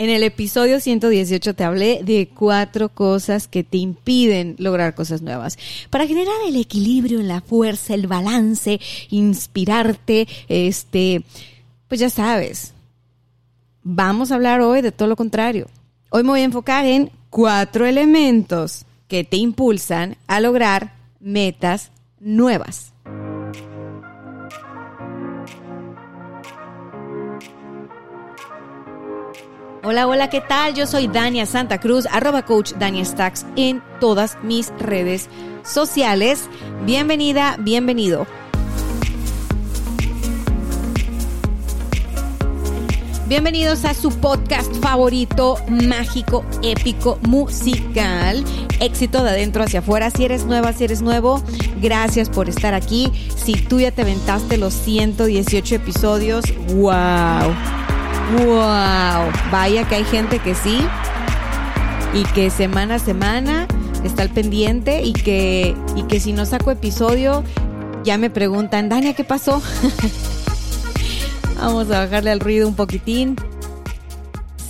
En el episodio 118 te hablé de cuatro cosas que te impiden lograr cosas nuevas. Para generar el equilibrio, la fuerza, el balance, inspirarte, este, pues ya sabes. Vamos a hablar hoy de todo lo contrario. Hoy me voy a enfocar en cuatro elementos que te impulsan a lograr metas nuevas. Hola, hola, ¿qué tal? Yo soy Dania Santa Cruz, arroba coach Dania Stacks en todas mis redes sociales. Bienvenida, bienvenido. Bienvenidos a su podcast favorito, mágico, épico, musical. Éxito de adentro hacia afuera. Si eres nueva, si eres nuevo, gracias por estar aquí. Si tú ya te aventaste los 118 episodios, wow. Wow. Vaya que hay gente que sí. Y que semana a semana está al pendiente y que, y que si no saco episodio, ya me preguntan, Dania, ¿qué pasó? Vamos a bajarle al ruido un poquitín.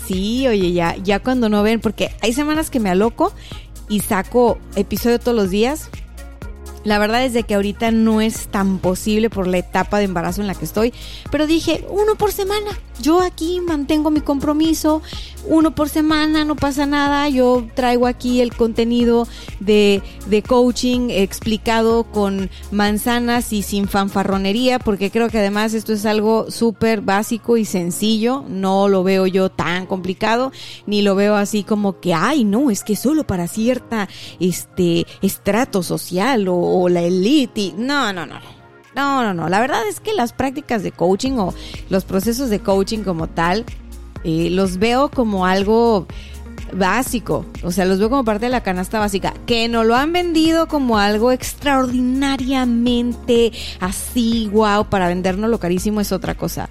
Sí, oye, ya, ya cuando no ven, porque hay semanas que me aloco y saco episodio todos los días. La verdad es que ahorita no es tan posible por la etapa de embarazo en la que estoy, pero dije, uno por semana. Yo aquí mantengo mi compromiso, uno por semana, no pasa nada. Yo traigo aquí el contenido de, de coaching explicado con manzanas y sin fanfarronería, porque creo que además esto es algo súper básico y sencillo. No lo veo yo tan complicado, ni lo veo así como que, ay, no, es que solo para cierta este estrato social o o la elite. No, no, no. No, no, no. La verdad es que las prácticas de coaching o los procesos de coaching como tal, eh, los veo como algo básico. O sea, los veo como parte de la canasta básica. Que no lo han vendido como algo extraordinariamente así, wow, para vendernos lo carísimo es otra cosa.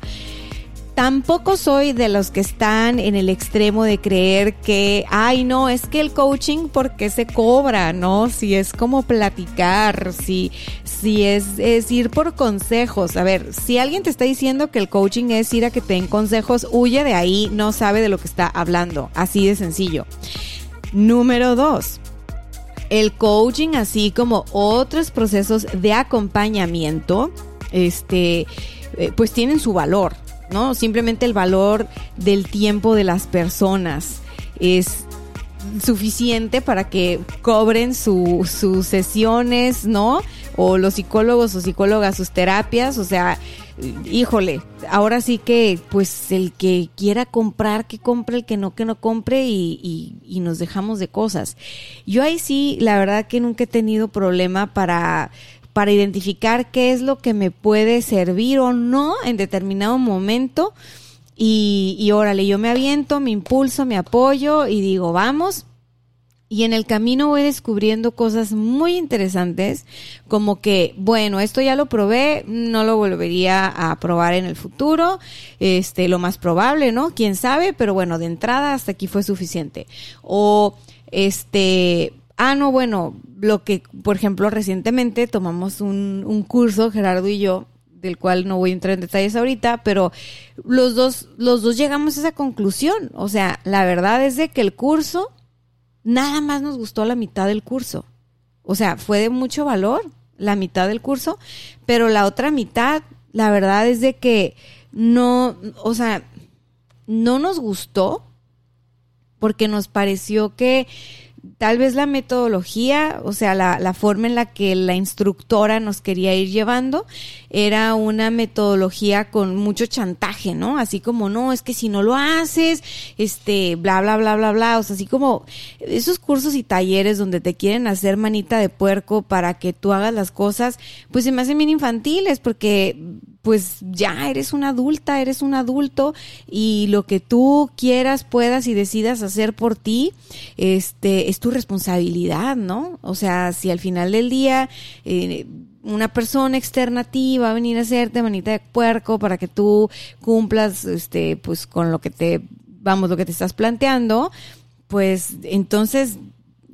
Tampoco soy de los que están en el extremo de creer que, ay, no, es que el coaching porque se cobra, ¿no? Si es como platicar, si, si es, es ir por consejos. A ver, si alguien te está diciendo que el coaching es ir a que te den consejos, huye de ahí, no sabe de lo que está hablando. Así de sencillo. Número dos. El coaching, así como otros procesos de acompañamiento, este, eh, pues tienen su valor. ¿No? Simplemente el valor del tiempo de las personas es suficiente para que cobren sus sesiones, ¿no? O los psicólogos o psicólogas sus terapias, o sea, híjole, ahora sí que pues el que quiera comprar, que compre, el que no, que no compre y, y nos dejamos de cosas. Yo ahí sí, la verdad que nunca he tenido problema para para identificar qué es lo que me puede servir o no en determinado momento. Y, órale, yo me aviento, me impulso, me apoyo y digo, vamos. Y en el camino voy descubriendo cosas muy interesantes, como que, bueno, esto ya lo probé, no lo volvería a probar en el futuro, este, lo más probable, ¿no? Quién sabe, pero bueno, de entrada hasta aquí fue suficiente. O, este, ah, no, bueno, lo que, por ejemplo, recientemente tomamos un, un curso, Gerardo y yo, del cual no voy a entrar en detalles ahorita, pero los dos, los dos llegamos a esa conclusión. O sea, la verdad es de que el curso, nada más nos gustó la mitad del curso. O sea, fue de mucho valor la mitad del curso, pero la otra mitad, la verdad es de que no, o sea, no nos gustó porque nos pareció que tal vez la metodología, o sea, la, la, forma en la que la instructora nos quería ir llevando, era una metodología con mucho chantaje, ¿no? Así como, no, es que si no lo haces, este, bla, bla, bla, bla, bla, o sea, así como esos cursos y talleres donde te quieren hacer manita de puerco para que tú hagas las cosas, pues se me hacen bien infantiles porque pues ya eres una adulta, eres un adulto y lo que tú quieras, puedas y decidas hacer por ti, este, es tu responsabilidad, ¿no? O sea, si al final del día eh, una persona externa a ti va a venir a hacerte manita de puerco para que tú cumplas, este, pues con lo que te, vamos, lo que te estás planteando, pues entonces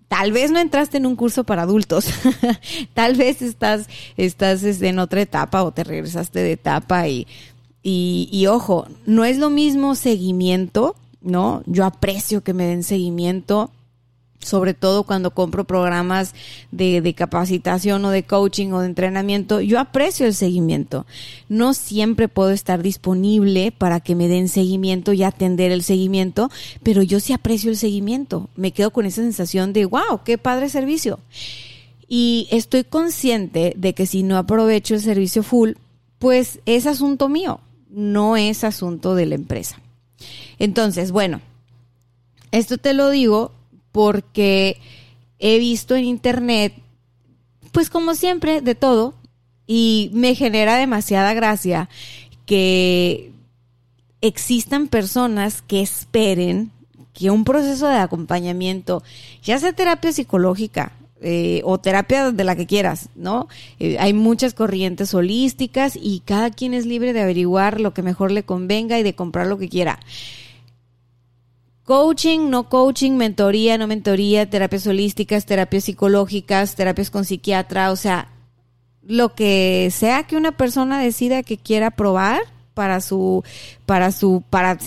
tal vez no entraste en un curso para adultos, tal vez estás, estás este, en otra etapa o te regresaste de etapa y, y, y ojo, no es lo mismo seguimiento, ¿no? Yo aprecio que me den seguimiento sobre todo cuando compro programas de, capacitación o de coaching o de entrenamiento, yo aprecio el seguimiento. No siempre puedo estar disponible para que me den seguimiento y atender el seguimiento, pero yo sí aprecio el seguimiento. Me quedo con esa sensación de, wow, qué padre servicio. Y estoy consciente de que si no aprovecho el servicio full, pues es asunto mío, no es asunto de la empresa. Entonces, bueno, esto te lo digo porque he visto en internet, pues como siempre, de todo, y me genera demasiada gracia que existan personas que esperen que un proceso de acompañamiento, ya sea terapia psicológica, eh, o terapia de la que quieras, ¿no? Eh, hay muchas corrientes holísticas y cada quien es libre de averiguar lo que mejor le convenga y de comprar lo que quiera. Coaching, no coaching, mentoría, no mentoría, terapias holísticas, terapias psicológicas, terapias con psiquiatra, o sea, lo que sea que una persona decida que quiera probar para su, para su, para,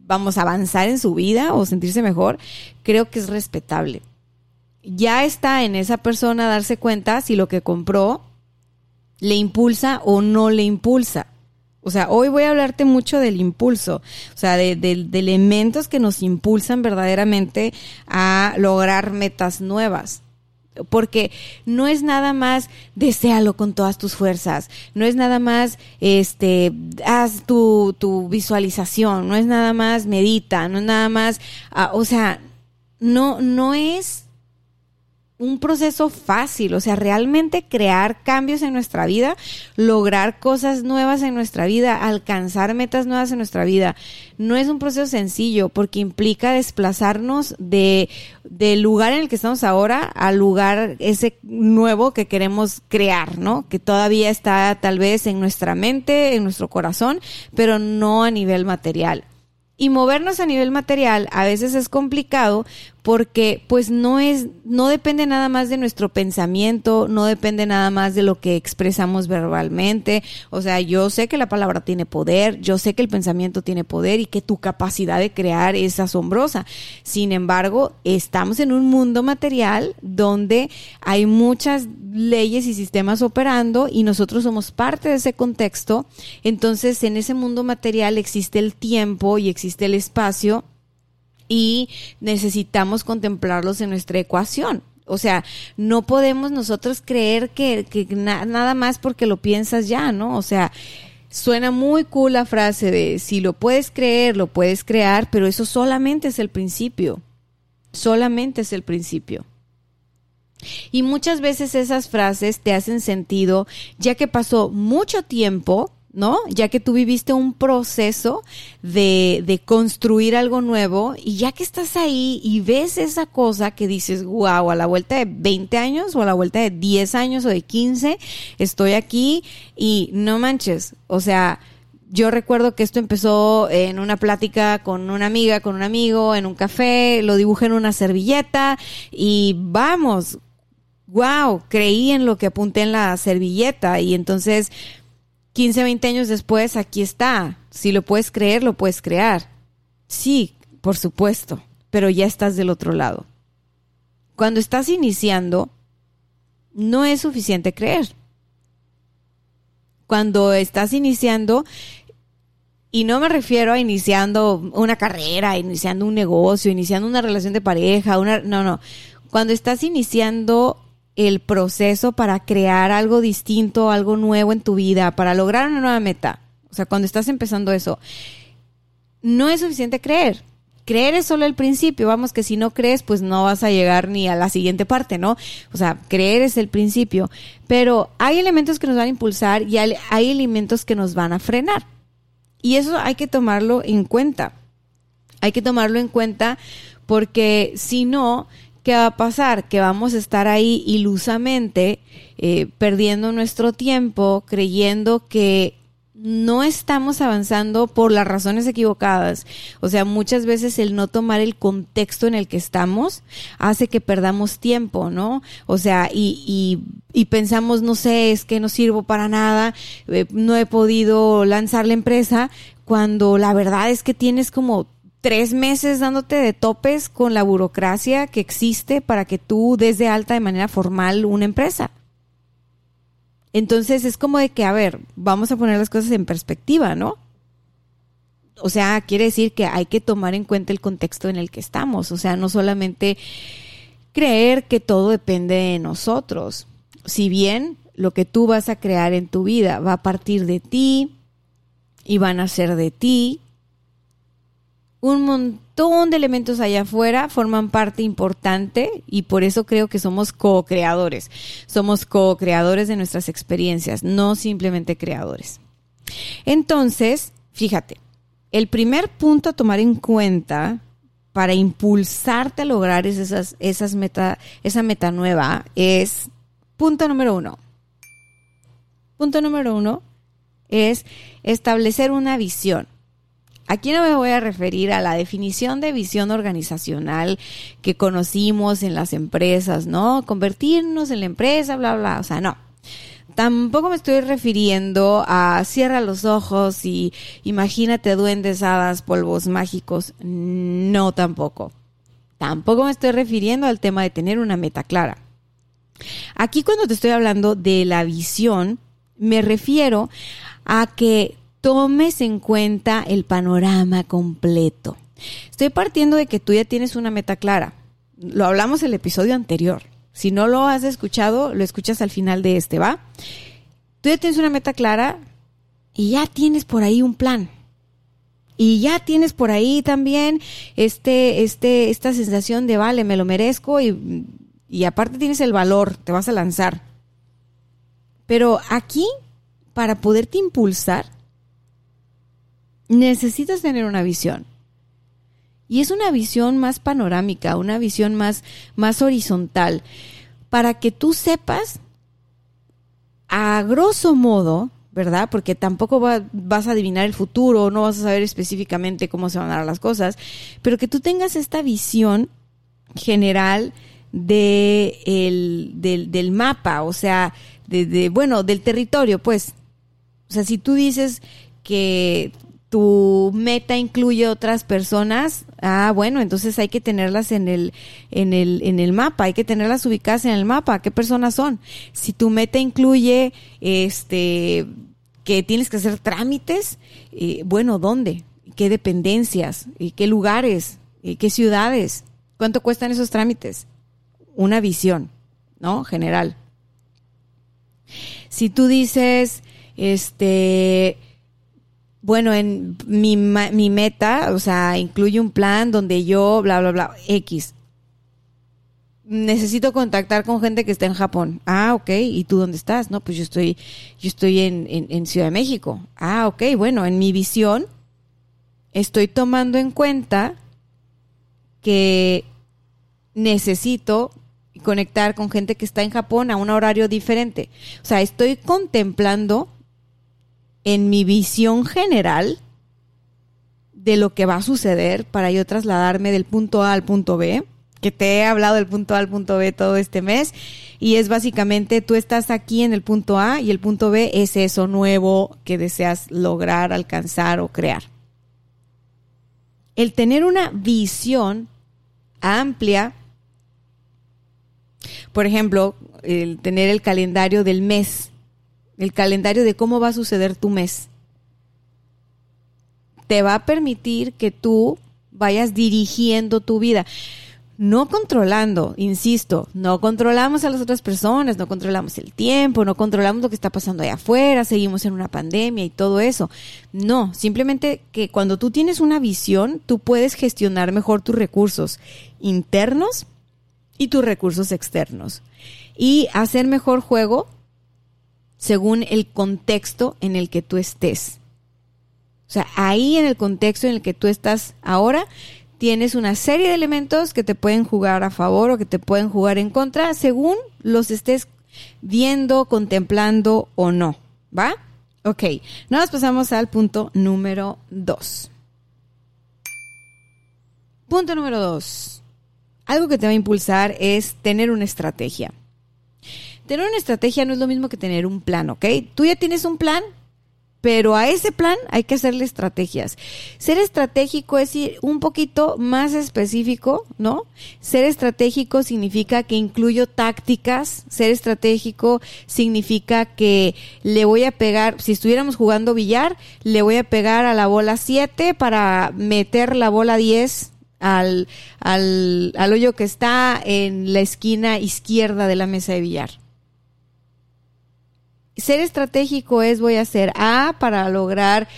vamos, avanzar en su vida o sentirse mejor, creo que es respetable. Ya está en esa persona darse cuenta si lo que compró le impulsa o no le impulsa. O sea, hoy voy a hablarte mucho del impulso, o sea, de, elementos que nos impulsan verdaderamente a lograr metas nuevas. Porque no es nada más deséalo con todas tus fuerzas, no es nada más este haz tu, tu visualización, no es nada más medita, no es nada más, ah, o sea, no no es un proceso fácil, o sea, realmente crear cambios en nuestra vida, lograr cosas nuevas en nuestra vida, alcanzar metas nuevas en nuestra vida. No es un proceso sencillo porque implica desplazarnos de del lugar en el que estamos ahora al lugar ese nuevo que queremos crear, ¿no? Que todavía está tal vez en nuestra mente, en nuestro corazón, pero no a nivel material. Y movernos a nivel material a veces es complicado porque pues no es no depende nada más de nuestro pensamiento, no depende nada más de lo que expresamos verbalmente, o sea, yo sé que la palabra tiene poder, yo sé que el pensamiento tiene poder y que tu capacidad de crear es asombrosa. Sin embargo, estamos en un mundo material donde hay muchas leyes y sistemas operando y nosotros somos parte de ese contexto, entonces en ese mundo material existe el tiempo y existe el espacio y necesitamos contemplarlos en nuestra ecuación. O sea, no podemos nosotros creer que, nada más porque lo piensas ya, ¿no? O sea, suena muy cool la frase de si lo puedes creer, lo puedes crear, pero eso solamente es el principio. Solamente es el principio. Y muchas veces esas frases te hacen sentido ya que pasó mucho tiempo ¿no? Ya que tú viviste un proceso de, de, construir algo nuevo y ya que estás ahí y ves esa cosa que dices, wow, a la vuelta de 20 años o a la vuelta de 10 años o de 15, estoy aquí y no manches, o sea, yo recuerdo que esto empezó en una plática con una amiga, con un amigo, en un café, lo dibujé en una servilleta y vamos, wow, creí en lo que apunté en la servilleta y entonces 15, 20 años después, aquí está. Si lo puedes creer, lo puedes crear. Sí, por supuesto, pero ya estás del otro lado. Cuando estás iniciando, no es suficiente creer. Cuando estás iniciando, y no me refiero a iniciando una carrera, iniciando un negocio, iniciando una relación de pareja, una, no, no. Cuando estás iniciando el proceso para crear algo distinto, algo nuevo en tu vida, para lograr una nueva meta. O sea, cuando estás empezando eso, no es suficiente creer. creer es solo el principio, vamos que si no crees, pues no vas a llegar ni a la siguiente parte, ¿no? O sea, creer es el principio, pero hay elementos que nos van a impulsar y hay, elementos que nos van a frenar. Y eso hay que tomarlo en cuenta. Hay que tomarlo en cuenta porque si no, ¿qué va a pasar? Que vamos a estar ahí ilusamente eh, perdiendo nuestro tiempo, creyendo que no estamos avanzando por las razones equivocadas. O sea, muchas veces el no tomar el contexto en el que estamos hace que perdamos tiempo, ¿no? O sea, y, y, pensamos, no sé, es que no sirvo para nada, eh, no he podido lanzar la empresa, cuando la verdad es que tienes como tres meses dándote de topes con la burocracia que existe para que tú des de alta de manera formal una empresa. Entonces es como de que, a ver, vamos a poner las cosas en perspectiva, ¿no? O sea, quiere decir que hay que tomar en cuenta el contexto en el que estamos. O sea, no solamente creer que todo depende de nosotros. Si bien lo que tú vas a crear en tu vida va a partir de ti y van a ser de ti, un montón de elementos allá afuera forman parte importante y por eso creo que somos co-creadores. Somos co-creadores de nuestras experiencias, no simplemente creadores. Entonces, fíjate, el primer punto a tomar en cuenta para impulsarte a lograr esas, esas meta, esa meta nueva es punto número uno. Punto número uno es establecer una visión. Aquí no me voy a referir a la definición de visión organizacional que conocimos en las empresas, ¿no? Convertirnos en la empresa, bla, bla, o sea, no. Tampoco me estoy refiriendo a cierra los ojos y imagínate duendes, hadas, polvos mágicos. No, tampoco. Tampoco me estoy refiriendo al tema de tener una meta clara. Aquí cuando te estoy hablando de la visión, me refiero a que tomes en cuenta el panorama completo. Estoy partiendo de que tú ya tienes una meta clara. Lo hablamos el episodio anterior. Si no lo has escuchado, lo escuchas al final de este, ¿va? Tú ya tienes una meta clara y ya tienes por ahí un plan. Y ya tienes por ahí también este, este, esta sensación de vale, me lo merezco y, y aparte tienes el valor, te vas a lanzar. Pero aquí, para poderte impulsar, necesitas tener una visión. Y es una visión más panorámica, una visión más, más horizontal, para que tú sepas, a grosso modo, ¿verdad? Porque tampoco vas a adivinar el futuro, no vas a saber específicamente cómo se van a dar las cosas, pero que tú tengas esta visión general de el, del, del mapa, o sea, de, de, bueno, del territorio, pues. O sea, si tú dices que tu meta incluye otras personas, ah, bueno, entonces hay que tenerlas en el, en el, en el mapa, hay que tenerlas ubicadas en el mapa, qué personas son. Si tu meta incluye, este, que tienes que hacer trámites, eh, bueno, ¿dónde? ¿Qué dependencias? ¿Y qué lugares? ¿Y qué ciudades? ¿Cuánto cuestan esos trámites? Una visión, ¿no? General. Si tú dices, este, bueno, en mi, mi meta, o sea, incluye un plan donde yo, bla, bla, bla, X. Necesito contactar con gente que está en Japón. Ah, ok. ¿Y tú dónde estás? No, pues yo estoy, yo estoy en, en, en Ciudad de México. Ah, ok. Bueno, en mi visión estoy tomando en cuenta que necesito conectar con gente que está en Japón a un horario diferente. O sea, estoy contemplando en mi visión general de lo que va a suceder para yo trasladarme del punto A al punto B, que te he hablado del punto A al punto B todo este mes, y es básicamente tú estás aquí en el punto A y el punto B es eso nuevo que deseas lograr, alcanzar o crear. El tener una visión amplia, por ejemplo, el tener el calendario del mes el calendario de cómo va a suceder tu mes. Te va a permitir que tú vayas dirigiendo tu vida. no controlando, insisto, no controlamos a las otras personas, no controlamos el tiempo, no controlamos lo que está pasando allá afuera, seguimos en una pandemia y todo eso. No, simplemente que cuando tú tienes una visión, tú puedes gestionar mejor tus recursos internos y tus recursos externos y hacer mejor juego según el contexto en el que tú estés. O sea, ahí en el contexto en el que tú estás ahora, tienes una serie de elementos que te pueden jugar a favor o que te pueden jugar en contra según los estés viendo, contemplando o no. ¿Va? Ok, nos pasamos al punto número dos. Punto número dos. Algo que te va a impulsar es tener una estrategia. Tener una estrategia no es lo mismo que tener un plan, ¿ok? Tú ya tienes un plan, pero a ese plan hay que hacerle estrategias. Ser estratégico es ir un poquito más específico, ¿no? Ser estratégico significa que incluyo tácticas, ser estratégico significa que le voy a pegar, si estuviéramos jugando billar, le voy a pegar a la bola 7 para meter la bola 10 al, al, al hoyo que está en la esquina izquierda de la mesa de billar ser estratégico es voy a hacer A para lograr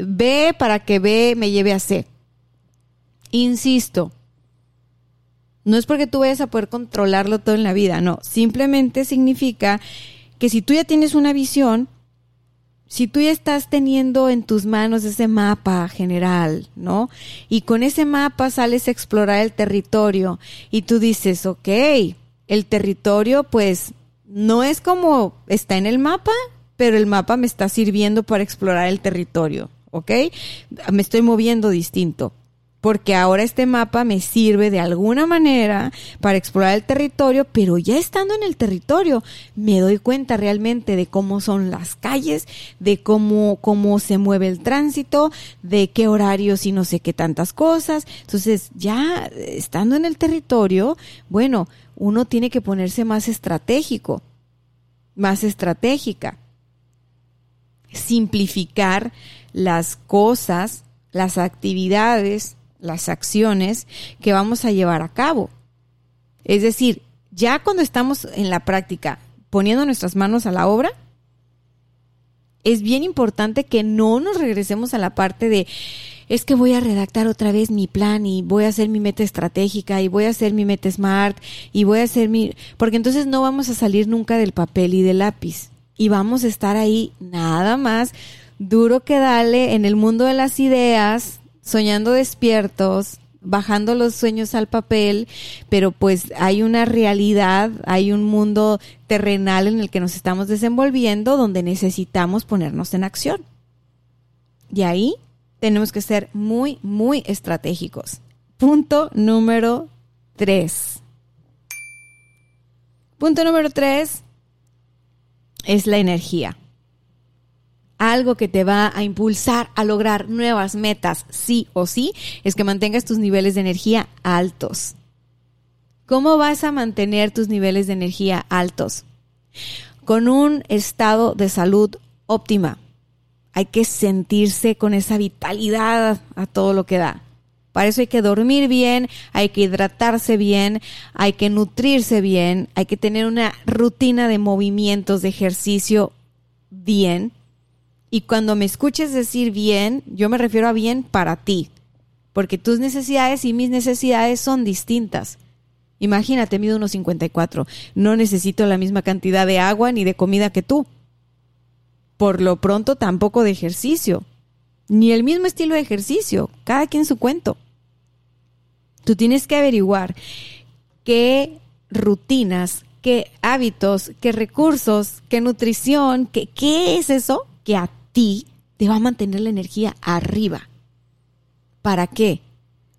B para que B me lleve a C. Insisto, no es porque tú vayas a poder controlarlo todo en la vida, no, simplemente significa que si tú ya tienes una visión, si tú ya estás teniendo en tus manos ese mapa general, ¿no? Y con ese mapa sales a explorar el territorio y tú dices, ok, el territorio pues no es como está en el mapa, pero el mapa me está sirviendo para explorar el territorio, ¿ok? Me estoy moviendo distinto. Porque ahora este mapa me sirve de alguna manera para explorar el territorio, pero ya estando en el territorio me doy cuenta realmente de cómo son las calles, de cómo, cómo se mueve el tránsito, de qué horarios y no sé qué tantas cosas. Entonces, ya estando en el territorio, bueno, uno tiene que ponerse más estratégico, más estratégica. Simplificar las cosas, las actividades, las acciones que vamos a llevar a cabo. Es decir, ya cuando estamos en la práctica poniendo nuestras manos a la obra, es bien importante que no nos regresemos a la parte de es que voy a redactar otra vez mi plan y voy a hacer mi meta estratégica y voy a hacer mi meta smart y voy a hacer mi... porque entonces no vamos a salir nunca del papel y del lápiz y vamos a estar ahí nada más duro que dale en el mundo de las ideas, soñando despiertos, bajando los sueños al papel, pero pues hay una realidad, hay un mundo terrenal en el que nos estamos desenvolviendo donde necesitamos ponernos en acción. Y ahí tenemos que ser muy, muy estratégicos. Punto número tres. Punto número tres es la energía. Algo que te va a impulsar a lograr nuevas metas, sí o sí, es que mantengas tus niveles de energía altos. ¿Cómo vas a mantener tus niveles de energía altos? Con un estado de salud óptima hay que sentirse con esa vitalidad a todo lo que da. Para eso hay que dormir bien, hay que hidratarse bien, hay que nutrirse bien, hay que tener una rutina de movimientos, de ejercicio bien. Y cuando me escuches decir bien, yo me refiero a bien para ti, porque tus necesidades y mis necesidades son distintas. Imagínate, mido unos 54, no necesito la misma cantidad de agua ni de comida que tú por lo pronto tampoco de ejercicio, ni el mismo estilo de ejercicio, cada quien su cuento. Tú tienes que averiguar qué rutinas, qué hábitos, qué recursos, qué nutrición, qué, qué es eso que a ti te va a mantener la energía arriba. ¿Para qué?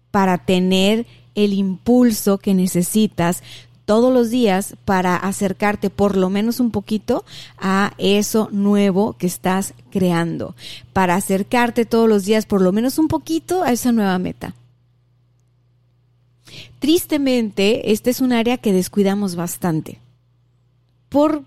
Para tener el impulso que necesitas todos los días para acercarte por lo menos un poquito a eso nuevo que estás creando, para acercarte todos los días por lo menos un poquito a esa nueva meta. Tristemente, este es un área que descuidamos bastante por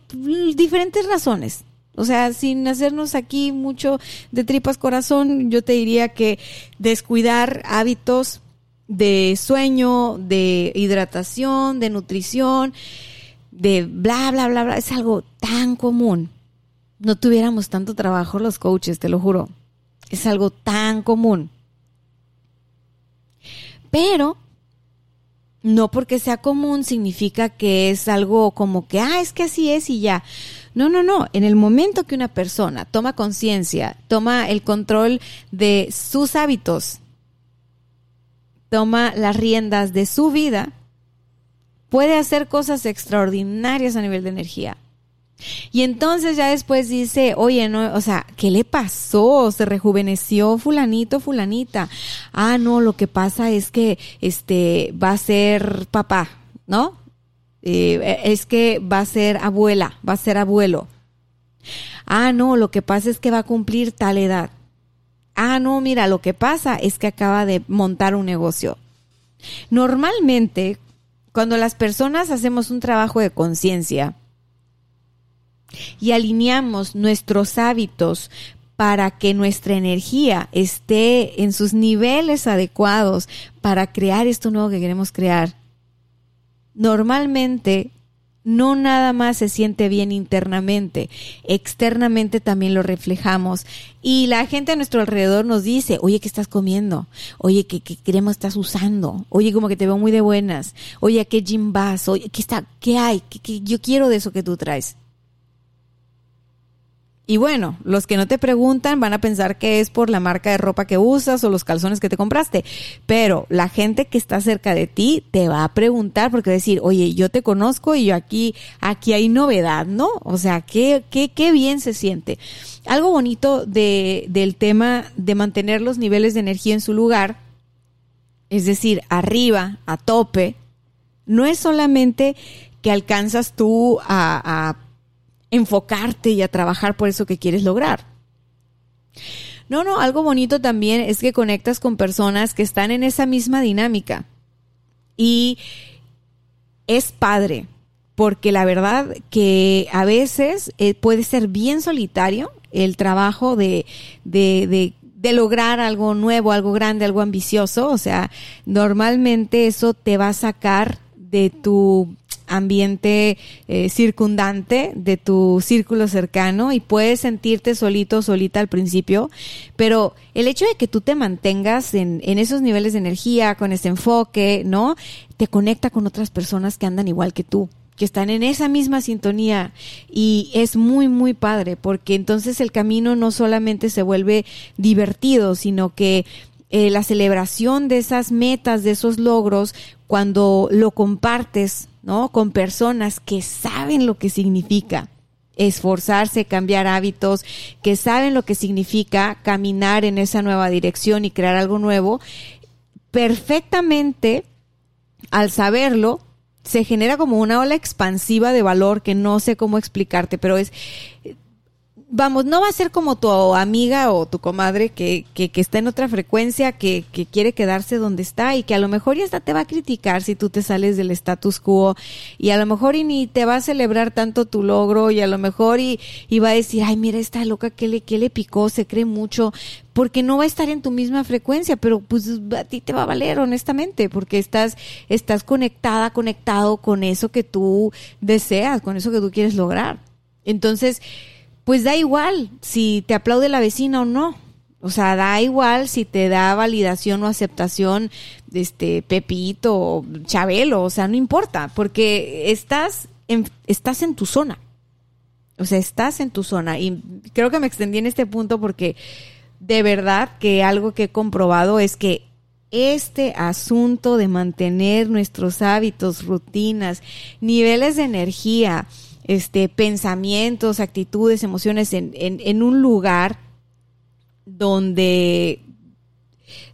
diferentes razones. O sea, sin hacernos aquí mucho de tripas corazón, yo te diría que descuidar hábitos de sueño, de hidratación, de nutrición, de bla, bla, bla, bla. Es algo tan común. No tuviéramos tanto trabajo los coaches, te lo juro. Es algo tan común. Pero no porque sea común significa que es algo como que, ah, es que así es y ya. No, no, no. En el momento que una persona toma conciencia, toma el control de sus hábitos, toma las riendas de su vida, puede hacer cosas extraordinarias a nivel de energía. Y entonces ya después dice, oye, no, o sea, ¿qué le pasó? Se rejuveneció fulanito, fulanita. Ah, no, lo que pasa es que este va a ser papá, ¿no? Eh, es que va a ser abuela, va a ser abuelo. Ah, no, lo que pasa es que va a cumplir tal edad. Ah, no, mira, lo que pasa es que acaba de montar un negocio. Normalmente, cuando las personas hacemos un trabajo de conciencia, y alineamos nuestros hábitos para que nuestra energía esté en sus niveles adecuados para crear esto nuevo que queremos crear, normalmente no nada más se siente bien internamente, externamente también lo reflejamos. Y la gente a nuestro alrededor nos dice, oye, ¿qué estás comiendo? Oye, ¿qué, qué crema estás usando? Oye, como que te veo muy de buenas. Oye, ¿a qué gym vas? Oye, ¿qué, está, qué hay? ¿Qué, yo quiero de eso que tú traes. Y bueno, los que no te preguntan van a pensar que es por la marca de ropa que usas o los calzones que te compraste. Pero la gente que está cerca de ti te va a preguntar porque va a decir, oye, yo te conozco y yo aquí, aquí hay novedad, ¿no? O sea, qué, qué, qué bien se siente. Algo bonito de, del tema de mantener los niveles de energía en su lugar, es decir, arriba, a tope, no es solamente que alcanzas tú a, a enfocarte y a trabajar por eso que quieres lograr. No, no, algo bonito también es que conectas con personas que están en esa misma dinámica. Y es padre, porque la verdad que a veces eh, puede ser bien solitario el trabajo de, de, de, de lograr algo nuevo, algo grande, algo ambicioso. O sea, normalmente eso te va a sacar de tu ambiente eh, circundante de tu círculo cercano y puedes sentirte solito, solita al principio, pero el hecho de que tú te mantengas en, en esos niveles de energía, con ese enfoque, ¿no? Te conecta con otras personas que andan igual que tú que están en esa misma sintonía y es muy muy padre porque entonces el camino no solamente se vuelve divertido sino que eh, la celebración de esas metas, de esos logros, cuando lo compartes, ¿no? Con personas que saben lo que significa esforzarse, cambiar hábitos, que saben lo que significa caminar en esa nueva dirección y crear algo nuevo, perfectamente, al saberlo, se genera como una ola expansiva de valor que no sé cómo explicarte, pero es vamos, no va a ser como tu amiga o tu comadre que, que, que está en otra frecuencia, que, que, quiere quedarse donde está y que a lo mejor ya hasta te va a criticar si tú te sales del status quo y a lo mejor y ni te va a celebrar tanto tu logro y a lo mejor y, y va a decir, ay, mira esta loca que le, que le picó, se cree mucho, porque no va a estar en tu misma frecuencia, pero pues a ti te va a valer honestamente, porque estás, estás conectada, conectado con eso que tú deseas, con eso que tú quieres lograr. Entonces, pues da igual si te aplaude la vecina o no. O sea, da igual si te da validación o aceptación, este, Pepito o Chabelo, o sea, no importa, porque estás en, estás en tu zona. O sea, estás en tu zona. Y creo que me extendí en este punto porque de verdad que algo que he comprobado es que este asunto de mantener nuestros hábitos, rutinas, niveles de energía, este, pensamientos, actitudes, emociones en, en, un lugar donde,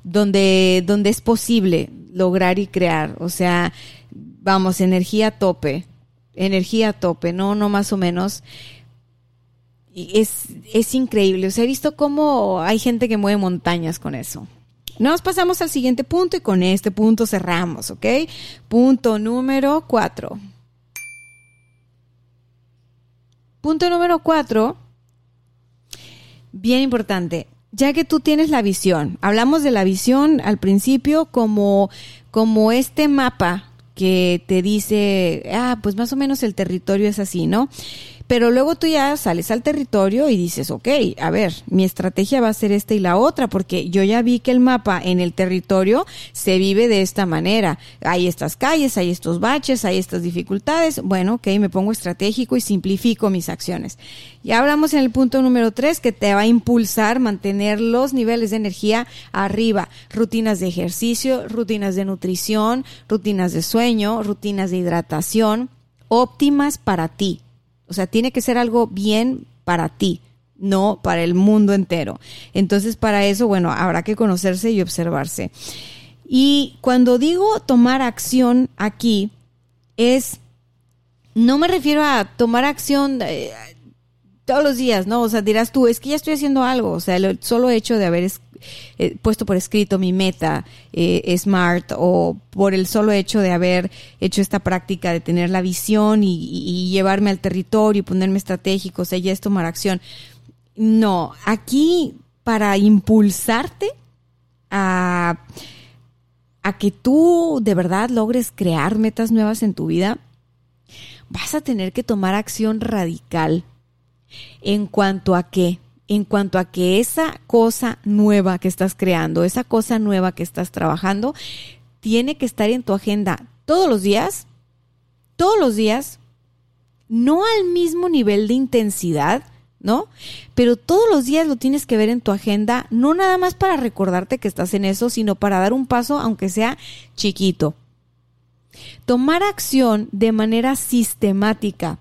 donde, donde es posible lograr y crear. O sea, vamos, energía a tope, energía a tope, no, no más o menos. Y es, es increíble. He visto cómo hay gente que mueve montañas con eso. Nos pasamos al siguiente punto y con este punto cerramos, ¿ok? Punto número cuatro. Punto número cuatro, bien importante, ya que tú tienes la visión, hablamos de la visión al principio como, como este mapa que te dice, ah, pues más o menos el territorio es así, ¿no? Pero luego tú ya sales al territorio y dices, ok, a ver, mi estrategia va a ser esta y la otra, porque yo ya vi que el mapa en el territorio se vive de esta manera. Hay estas calles, hay estos baches, hay estas dificultades. Bueno, ok, me pongo estratégico y simplifico mis acciones. Ya hablamos en el punto número tres que te va a impulsar mantener los niveles de energía arriba. Rutinas de ejercicio, rutinas de nutrición, rutinas de sueño, rutinas de hidratación óptimas para ti o sea, tiene que ser algo bien para ti, no para el mundo entero. Entonces, para eso, bueno, habrá que conocerse y observarse. Y cuando digo tomar acción aquí, es, no me refiero a tomar acción eh, todos los días, ¿no? O sea, dirás tú, es que ya estoy haciendo algo. O sea, el solo hecho de haber eh, puesto por escrito mi meta eh, SMART o por el solo hecho de haber hecho esta práctica de tener la visión y, llevarme al territorio y ponerme estratégico, o sea, ya es tomar acción. No, aquí para impulsarte a, a que tú de verdad logres crear metas nuevas en tu vida, vas a tener que tomar acción radical en cuanto a qué, en cuanto a que esa cosa nueva que estás creando, esa cosa nueva que estás trabajando, tiene que estar en tu agenda todos los días, todos los días, no al mismo nivel de intensidad, ¿no? Pero todos los días lo tienes que ver en tu agenda, no nada más para recordarte que estás en eso, sino para dar un paso, aunque sea chiquito. Tomar acción de manera sistemática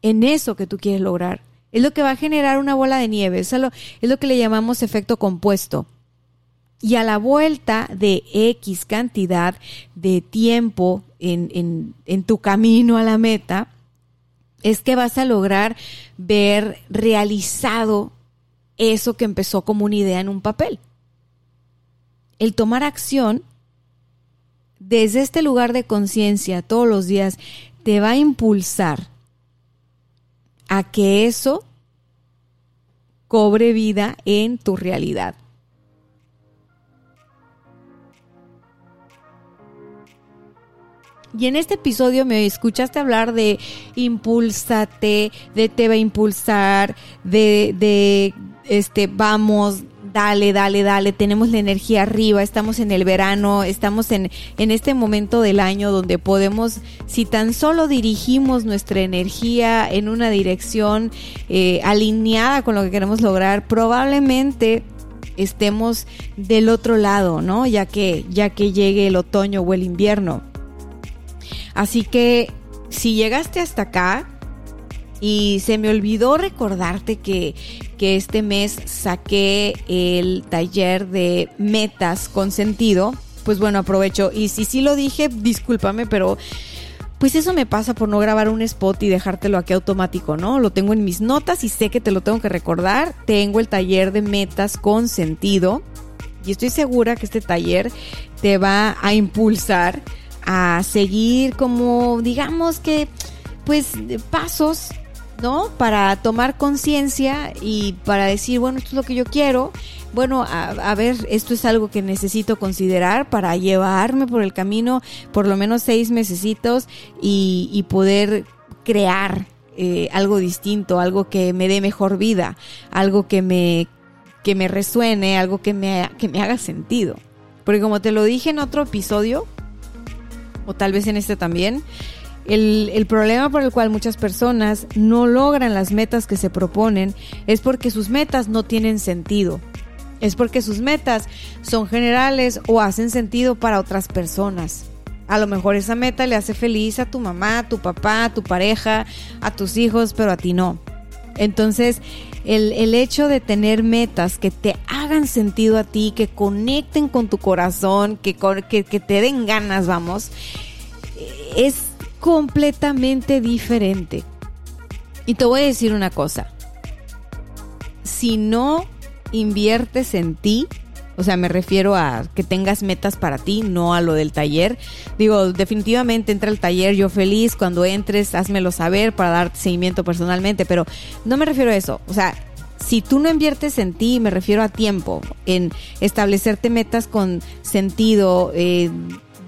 en eso que tú quieres lograr es lo que va a generar una bola de nieve. es lo, es lo que le llamamos efecto compuesto. Y a la vuelta de X cantidad de tiempo en, en tu camino a la meta, es que vas a lograr ver realizado eso que empezó como una idea en un papel. El tomar acción desde este lugar de conciencia todos los días te va a impulsar a que eso cobre vida en tu realidad. Y en este episodio me escuchaste hablar de impulsate, de te va a impulsar, de, de este vamos, dale, dale, dale, tenemos la energía arriba, estamos en el verano, estamos en, en este momento del año donde podemos, si tan solo dirigimos nuestra energía en una dirección eh, alineada con lo que queremos lograr, probablemente estemos del otro lado, ¿no? Ya que, ya que llegue el otoño o el invierno. Así que si llegaste hasta acá, y se me olvidó recordarte que, este mes saqué el taller de metas con sentido. Pues bueno, aprovecho. Y si sí lo dije, discúlpame, pero pues eso me pasa por no grabar un spot y dejártelo aquí automático, ¿no? Lo tengo en mis notas y sé que te lo tengo que recordar. Tengo el taller de metas con sentido. Y estoy segura que este taller te va a impulsar a seguir como, digamos que, pues, pasos ¿no? Para tomar conciencia y para decir, bueno, esto es lo que yo quiero. Bueno, a, ver, esto es algo que necesito considerar para llevarme por el camino por lo menos seis mesecitos y, poder crear eh, algo distinto, algo que me dé mejor vida, algo que me, que me resuene, algo que me, que me haga sentido. Porque como te lo dije en otro episodio, o tal vez en este también, el, problema por el cual muchas personas no logran las metas que se proponen es porque sus metas no tienen sentido. Es porque sus metas son generales o hacen sentido para otras personas. A lo mejor esa meta le hace feliz a tu mamá, a tu papá, a tu pareja, a tus hijos, pero a ti no. Entonces, el, hecho de tener metas que te hagan sentido a ti, que conecten con tu corazón, que, que, que te den ganas, vamos, es completamente diferente. Y te voy a decir una cosa. Si no inviertes en ti, o sea, me refiero a que tengas metas para ti, no a lo del taller. Digo, definitivamente entra al taller, yo feliz, cuando entres, házmelo saber para darte seguimiento personalmente, pero no me refiero a eso. O sea, si tú no inviertes en ti, me refiero a tiempo, en establecerte metas con sentido, eh,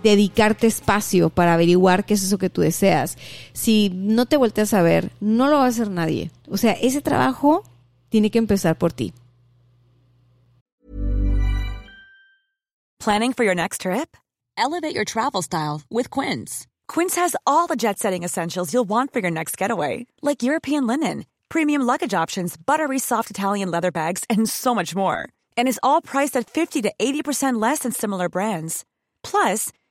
dedicarte espacio para averiguar qué es eso que tú deseas. Si no te volteas a ver, no lo va a hacer nadie. O sea, ese trabajo tiene que empezar por ti. Planning for your next trip? Elevate your travel style with Quince. Quince has all the jet setting essentials you'll want for your next getaway, like European linen, premium luggage options, buttery soft Italian leather bags, and so much more. And is all priced at 50 to 80% less than similar brands. Plus,